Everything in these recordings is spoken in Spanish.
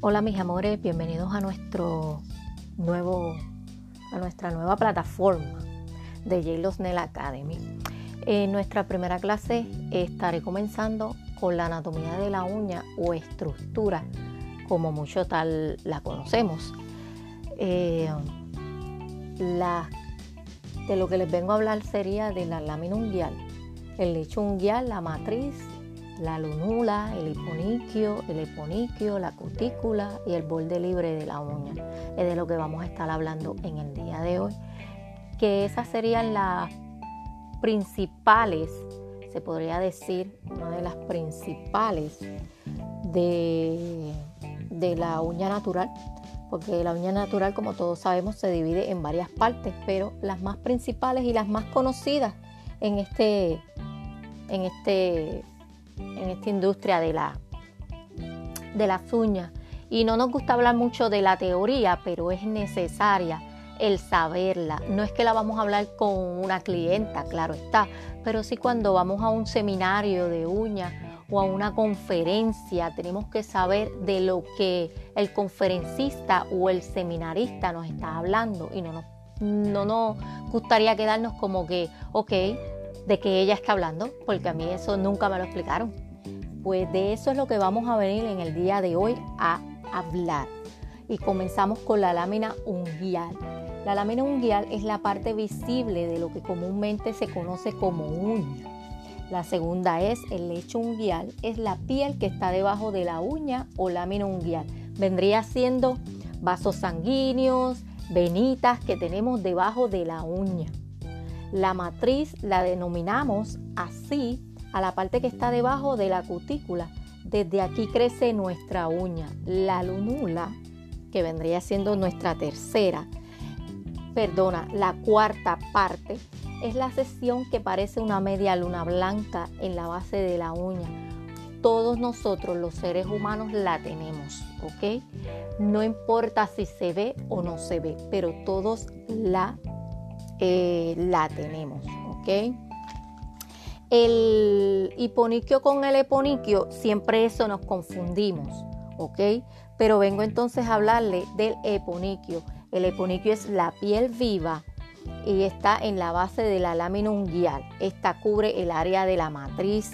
Hola mis amores, bienvenidos a nuestro nuevo, a nuestra nueva plataforma de Yale Nail Academy. En nuestra primera clase estaré comenzando con la anatomía de la uña o estructura, como mucho tal la conocemos. Eh, de lo que les vengo a hablar sería de la lámina unguial, el lecho unguial, la matriz la lunula, el hiponiquio, el eponiquio, la cutícula y el borde libre de la uña. Es de lo que vamos a estar hablando en el día de hoy. Que esas serían las principales, se podría decir, una de las principales de, de la uña natural. Porque la uña natural, como todos sabemos, se divide en varias partes, pero las más principales y las más conocidas en este, en este en esta industria de, la, de las uñas. Y no nos gusta hablar mucho de la teoría, pero es necesaria el saberla. No es que la vamos a hablar con una clienta, claro está, pero sí cuando vamos a un seminario de uñas o a una conferencia, tenemos que saber de lo que el conferencista o el seminarista nos está hablando y no nos, no nos gustaría quedarnos como que, ok, de que ella está hablando, porque a mí eso nunca me lo explicaron. Pues de eso es lo que vamos a venir en el día de hoy a hablar. Y comenzamos con la lámina unguial. La lámina unguial es la parte visible de lo que comúnmente se conoce como uña. La segunda es el lecho unguial, es la piel que está debajo de la uña o lámina unguial. Vendría siendo vasos sanguíneos, venitas que tenemos debajo de la uña. La matriz la denominamos así a la parte que está debajo de la cutícula. Desde aquí crece nuestra uña. La lunula, que vendría siendo nuestra tercera, perdona, la cuarta parte, es la sección que parece una media luna blanca en la base de la uña. Todos nosotros los seres humanos la tenemos, ¿ok? No importa si se ve o no se ve, pero todos la eh, la tenemos, ¿ok? El hiponiquio con el eponiquio, siempre eso nos confundimos, ¿ok? Pero vengo entonces a hablarle del eponiquio. El eponiquio es la piel viva y está en la base de la lámina unguial. Esta cubre el área de la matriz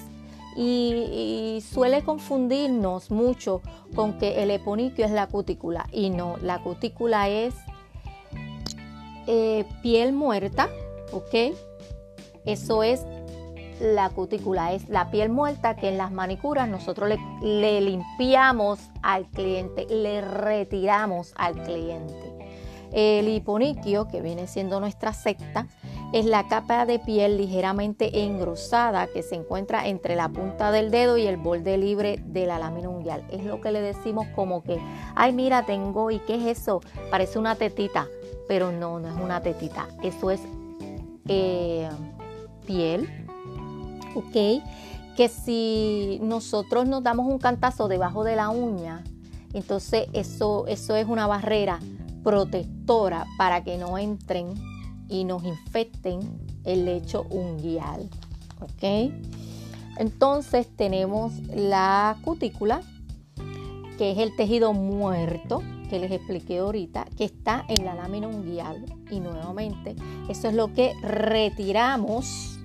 y, y, suele confundirnos mucho con que el eponiquio es la cutícula y no, la cutícula es eh, piel muerta, ¿ok? Eso es la cutícula, es la piel muerta que en las manicuras nosotros le, limpiamos al cliente, le retiramos al cliente. El hiponiquio, que viene siendo nuestra secta, es la capa de piel ligeramente engrosada que se encuentra entre la punta del dedo y el borde libre de la lámina unguial. Es lo que le decimos como que, ay mira, tengo, ¿y qué es eso? Parece una tetita pero no, no es una tetita, eso es eh, piel, ¿ok? Que si nosotros nos damos un cantazo debajo de la uña, entonces eso, eso es una barrera protectora para que no entren y nos infecten el lecho unguial, ¿ok? Entonces tenemos la cutícula, que es el tejido muerto, que les expliqué ahorita, que está en la lámina unguial. Y nuevamente, eso es lo que retiramos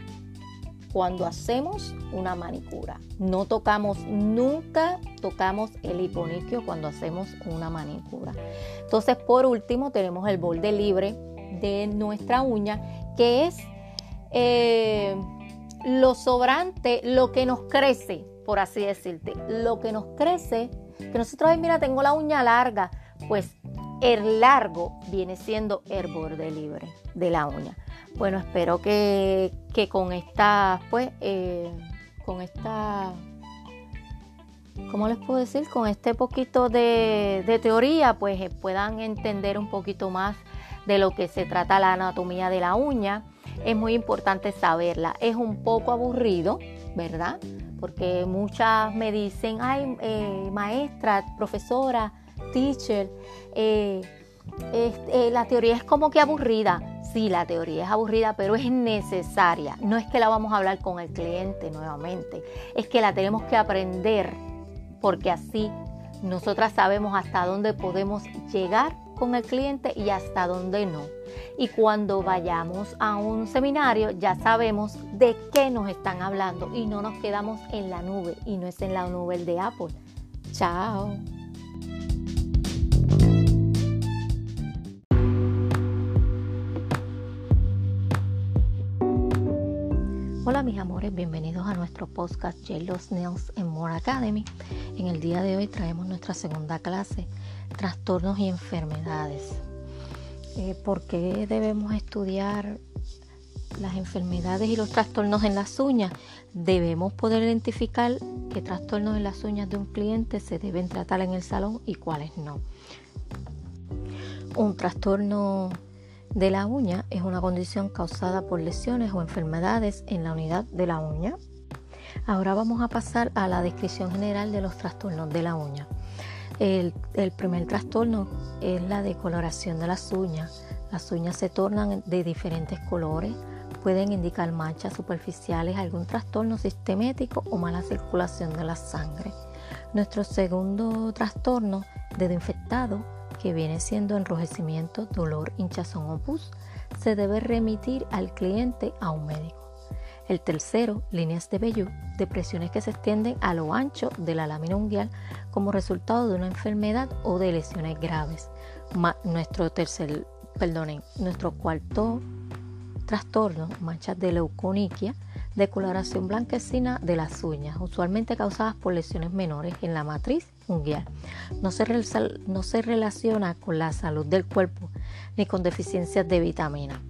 cuando hacemos una manicura. No tocamos, nunca tocamos el hiponiquio cuando hacemos una manicura. Entonces, por último, tenemos el borde libre de nuestra uña, que es eh, lo sobrante, lo que nos crece, por así decirte, lo que nos crece, que nosotros, mira, tengo la uña larga, pues el largo viene siendo el borde libre de la uña. Bueno, espero que, con esta, pues, eh, con esta, ¿cómo les puedo decir? Con este poquito de, de teoría, pues eh, puedan entender un poquito más de lo que se trata la anatomía de la uña. Es muy importante saberla. Es un poco aburrido, ¿verdad? Porque muchas me dicen, ay, eh, maestra, profesora, teacher, eh, eh, la teoría es como que aburrida. Sí, la teoría es aburrida, pero es necesaria. No es que la vamos a hablar con el cliente nuevamente, es que la tenemos que aprender porque así Nosotras sabemos hasta dónde podemos llegar con el cliente y hasta dónde no. Y cuando vayamos a un seminario ya sabemos de qué nos están hablando y no nos quedamos en la nube y no es en la nube de Apple. Chao. Hola mis amores, bienvenidos a nuestro podcast J. Los Nails en More Academy. En el día de hoy traemos nuestra segunda clase, trastornos y enfermedades. Eh, ¿Por qué debemos estudiar las enfermedades y los trastornos en las uñas? Debemos poder identificar qué trastornos en las uñas de un cliente se deben tratar en el salón y cuáles no. Un trastorno de la uña es una condición causada por lesiones o enfermedades en la unidad de la uña. Ahora vamos a pasar a la descripción general de los trastornos de la uña. El, primer trastorno es la decoloración de las uñas. Las uñas se tornan de diferentes colores, pueden indicar manchas superficiales, algún trastorno sistemático o mala circulación de la sangre. Nuestro segundo trastorno, dedo infectado, que viene siendo enrojecimiento, dolor, hinchazón o pus, se debe remitir al cliente a un médico. El tercero, líneas de vello, depresiones que se extienden a lo ancho de la lámina unguial como resultado de una enfermedad o de lesiones graves. nuestro tercer, perdonen, nuestro cuarto trastorno, manchas de leuconiquia, de coloración blanquecina de las uñas, usualmente causadas por lesiones menores en la matriz unguial. No se, no se relaciona con la salud del cuerpo ni con deficiencias de vitamina.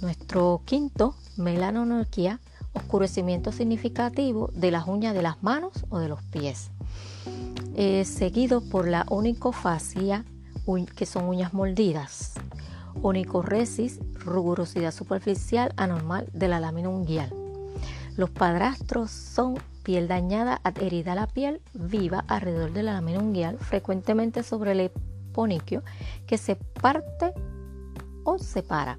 Nuestro quinto, melanonorquía, oscurecimiento significativo de las uñas de las manos o de los pies. seguido por la onicofasia, que son uñas mordidas. Onicorresis, rugosidad superficial anormal de la lámina unguial. Los padrastros son piel dañada adherida a la piel viva alrededor de la lámina unguial, frecuentemente sobre el eponiquio, que se parte o separa.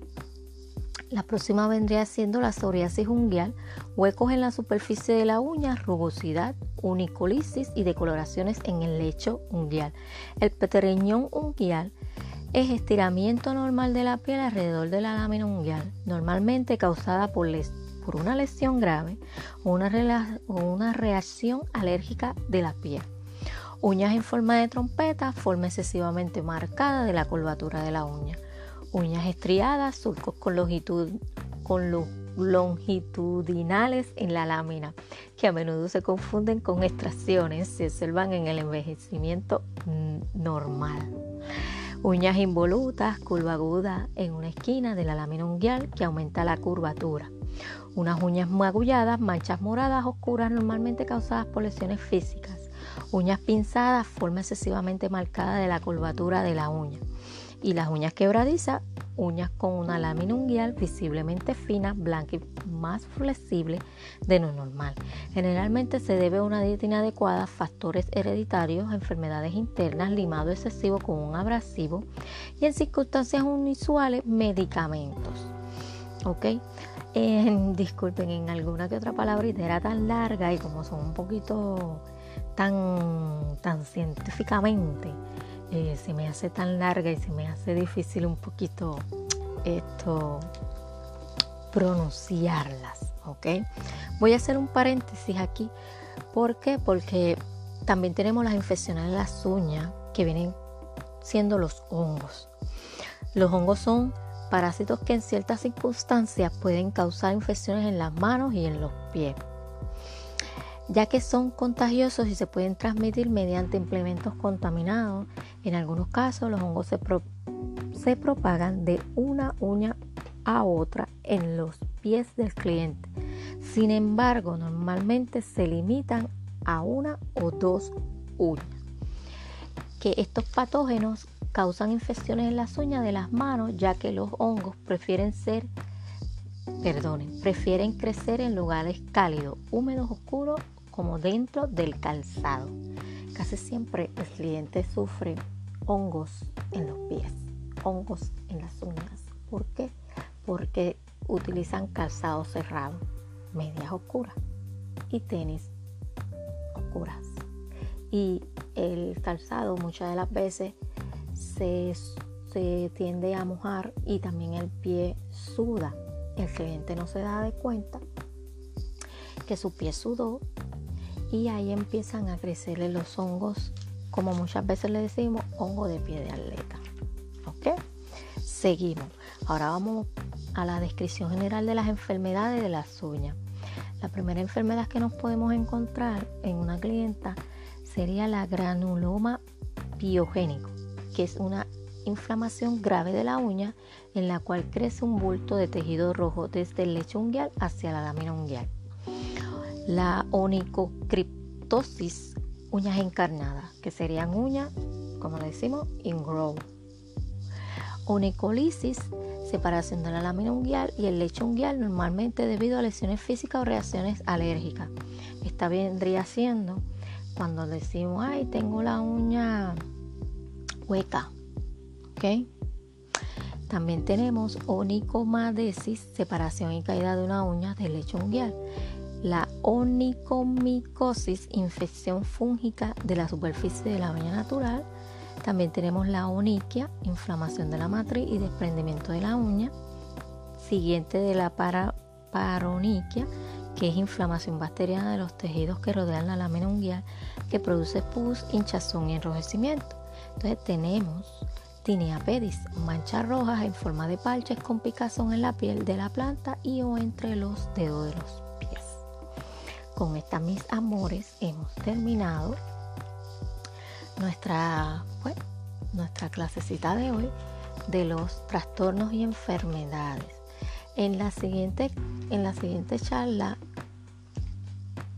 La próxima vendría siendo la psoriasis unguial, huecos en la superficie de la uña, rugosidad, unicolisis y decoloraciones en el lecho unguial. El petereñón unguial es estiramiento normal de la piel alrededor de la lámina unguial, normalmente causada por, una lesión grave o una, reacción alérgica de la piel. Uñas en forma de trompeta, forma excesivamente marcada de la curvatura de la uña. Uñas estriadas, surcos con longitud, longitudinales en la lámina, que a menudo se confunden con extracciones, se observan en el envejecimiento normal. Uñas involutas, curva aguda en una esquina de la lámina unguial que aumenta la curvatura. Unas uñas magulladas, manchas moradas oscuras normalmente causadas por lesiones físicas. Uñas pinzadas, forma excesivamente marcada de la curvatura de la uña. Y las uñas quebradizas, uñas con una lámina unguial visiblemente fina, blanca y más flexible de lo normal. Generalmente se debe a una dieta inadecuada, factores hereditarios, enfermedades internas, limado excesivo con un abrasivo y en circunstancias unusuales medicamentos. ¿Ok? disculpen, en alguna que otra palabrita era tan larga y como son un poquito tan, tan científicamente eh, se me hace tan larga y se me hace difícil un poquito esto pronunciarlas, ¿ok? Voy a hacer un paréntesis aquí. ¿Por qué? Porque también tenemos las infecciones en las uñas que vienen siendo los hongos. Los hongos son parásitos que en ciertas circunstancias pueden causar infecciones en las manos y en los pies ya que son contagiosos y se pueden transmitir mediante implementos contaminados. En algunos casos los hongos se, se propagan de una uña a otra en los pies del cliente. Sin embargo, normalmente se limitan a una o dos uñas. Que estos patógenos causan infecciones en las uñas de las manos, ya que los hongos prefieren ser, perdonen, prefieren crecer en lugares cálidos, húmedos, oscuros como dentro del calzado. Casi siempre el cliente sufre hongos en los pies, hongos en las uñas. ¿Por qué? Porque utilizan calzado cerrado, medias oscuras y tenis oscuras. y el calzado muchas de las veces se, se tiende a mojar y también el pie suda. El cliente no se da de cuenta que su pie sudó y ahí empiezan a crecerle los hongos, como muchas veces le decimos, hongo de pie de atleta. ¿Ok? Seguimos. Ahora vamos a la descripción general de las enfermedades de las uñas. La primera enfermedad que nos podemos encontrar en una clienta sería la granuloma biogénico, que es una inflamación grave de la uña en la cual crece un bulto de tejido rojo desde el lecho unguial hacia la lámina unguial. La onicocriptosis, uñas encarnadas, que serían uñas, como le decimos, ingrow. Onicolisis, separación de la lámina unguial y el lecho unguial normalmente debido a lesiones físicas o reacciones alérgicas. Esta vendría siendo cuando decimos, ay, tengo la uña hueca también tenemos onicomadesis, separación y caída de una uña del lecho unguial. La onicomicosis, infección fúngica de la superficie de la uña natural. También tenemos la oniquia, inflamación de la matriz y desprendimiento de la uña. Siguiente de la paroniquia, que es inflamación bacteriana de los tejidos que rodean la lámina unguial, que produce pus, hinchazón y enrojecimiento. Entonces tenemos Tinea pedis, manchas rojas en forma de parches con picazón en la piel de la planta y o entre los dedos de los. Con estas mis amores hemos terminado nuestra, nuestra clasecita de hoy de los trastornos y enfermedades. En la siguiente, en la siguiente charla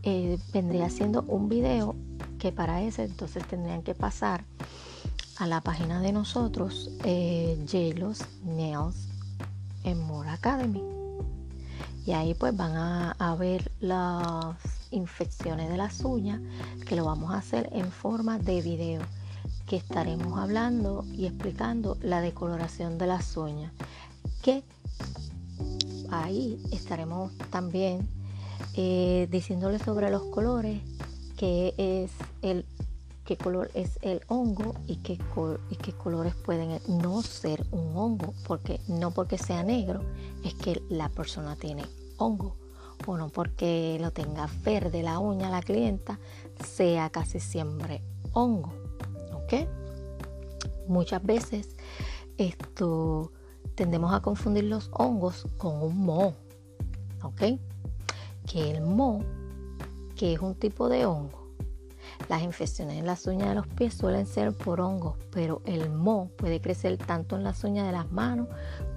eh, vendría siendo un video que para ese entonces tendrían que pasar a la página de nosotros, eh, Nails en More Academy. Y ahí pues van a, ver las infecciones de las uñas, que lo vamos a hacer en forma de video, que estaremos hablando y explicando la decoloración de las uñas. Que ahí estaremos también eh, diciéndoles sobre los colores, que es el qué color es el hongo y qué, colores pueden no ser un hongo, porque no porque sea negro es que la persona tiene hongo, o no porque lo tenga verde la uña la clienta, sea casi siempre hongo, ¿ok? Muchas veces esto tendemos a confundir los hongos con un moho, ¿ok? Que el moho, que es un tipo de hongo, las infecciones en las uñas de los pies suelen ser por hongos, pero el moho puede crecer tanto en las uñas de las manos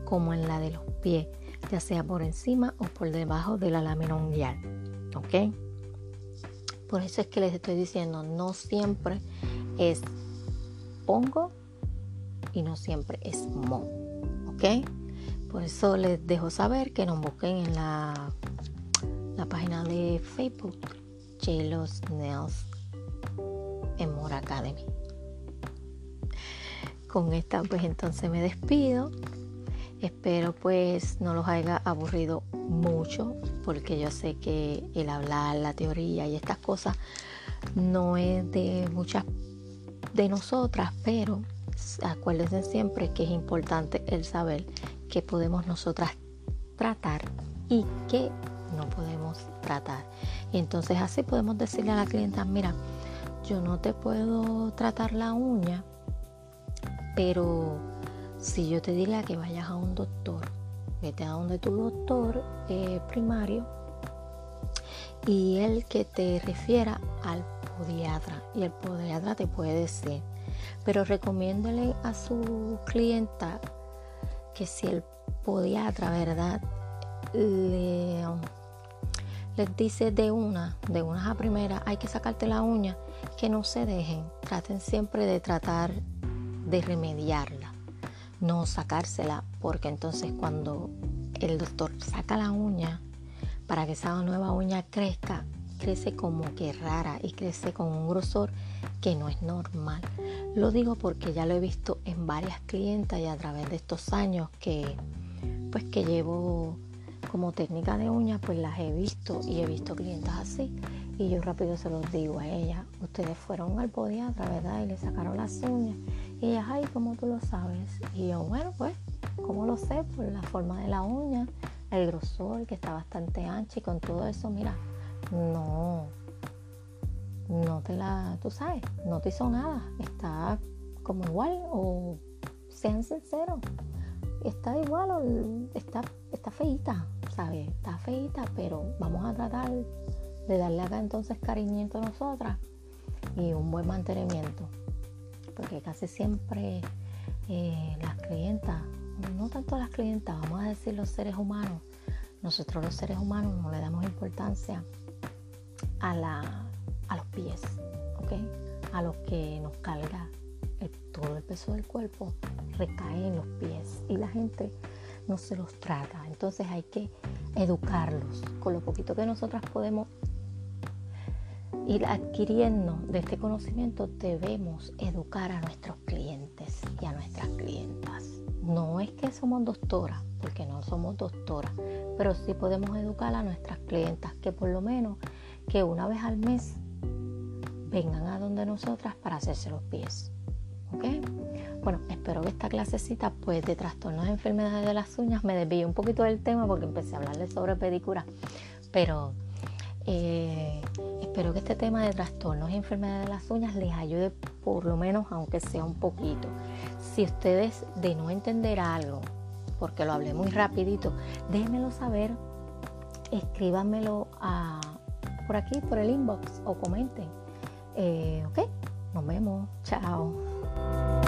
como en la de los pies, ya sea por encima o por debajo de la lámina unguial. ¿Ok? Por eso es que les estoy diciendo, no siempre es hongo y no siempre es moho. ¿Ok? Por eso les dejo saber que nos busquen en la, la página de Facebook, Chelos Nails en More Academy. Con esta pues entonces me despido. Espero pues no los haya aburrido mucho porque yo sé que el hablar, la teoría y estas cosas no es de muchas de nosotras, pero acuérdense siempre que es importante el saber que podemos nosotras tratar y que no podemos tratar. Y entonces así podemos decirle a la clienta, mira, yo no te puedo tratar la uña, pero si yo te diría que vayas a un doctor, vete a donde tu doctor eh, primario y el que te refiera al podiatra y el podiatra te puede decir, pero recomiéndale a su clienta que si el podiatra, ¿verdad? Le, les dice de una, de una a primera, hay que sacarte la uña, que no se dejen, traten siempre de tratar de remediarla, no sacársela, porque entonces cuando el doctor saca la uña para que esa nueva uña crezca, crece como que rara y crece con un grosor que no es normal. Lo digo porque ya lo he visto en varias clientas y a través de estos años que pues que llevo como técnica de uñas, pues las he visto y he visto clientes así. Y yo rápido se los digo a ella, ustedes fueron al podiatra, ¿verdad? Y le sacaron las uñas. Y ella, ay, ¿cómo tú lo sabes? Y yo, bueno, pues, ¿cómo lo sé? Por la forma de la uña, el grosor, que está bastante ancha y con todo eso, mira, no, no te la, tú sabes, no te hizo nada, está como igual o sean sinceros, está igual o está, está feita, ¿sabes? Está feita, pero vamos a tratar de darle acá entonces cariñito a nosotras y un buen mantenimiento, porque casi siempre eh, las clientas, no tanto las clientas, vamos a decir los seres humanos, nosotros los seres humanos no le damos importancia a, la, a los pies, ¿ok? A los que nos carga todo el peso del cuerpo recae en los pies y la gente no se los trata. Entonces hay que educarlos. Con lo poquito que nosotras podemos ir adquiriendo de este conocimiento, debemos educar a nuestros clientes y a nuestras clientas. No es que somos doctoras, porque no somos doctoras, pero sí podemos educar a nuestras clientas que por lo menos que una vez al mes vengan a donde nosotras para hacerse los pies. ¿Ok? Bueno, espero que esta clasecita pues de trastornos de enfermedades de las uñas me desvíe un poquito del tema porque empecé a hablarles sobre pedicura, pero eh, espero que este tema de trastornos y enfermedades de las uñas les ayude por lo menos aunque sea un poquito. Si ustedes de no entender algo, porque lo hablé muy rapidito, déjenmelo saber, escríbanmelo por aquí, por el inbox o comenten. Eh, ok, nos vemos, chao.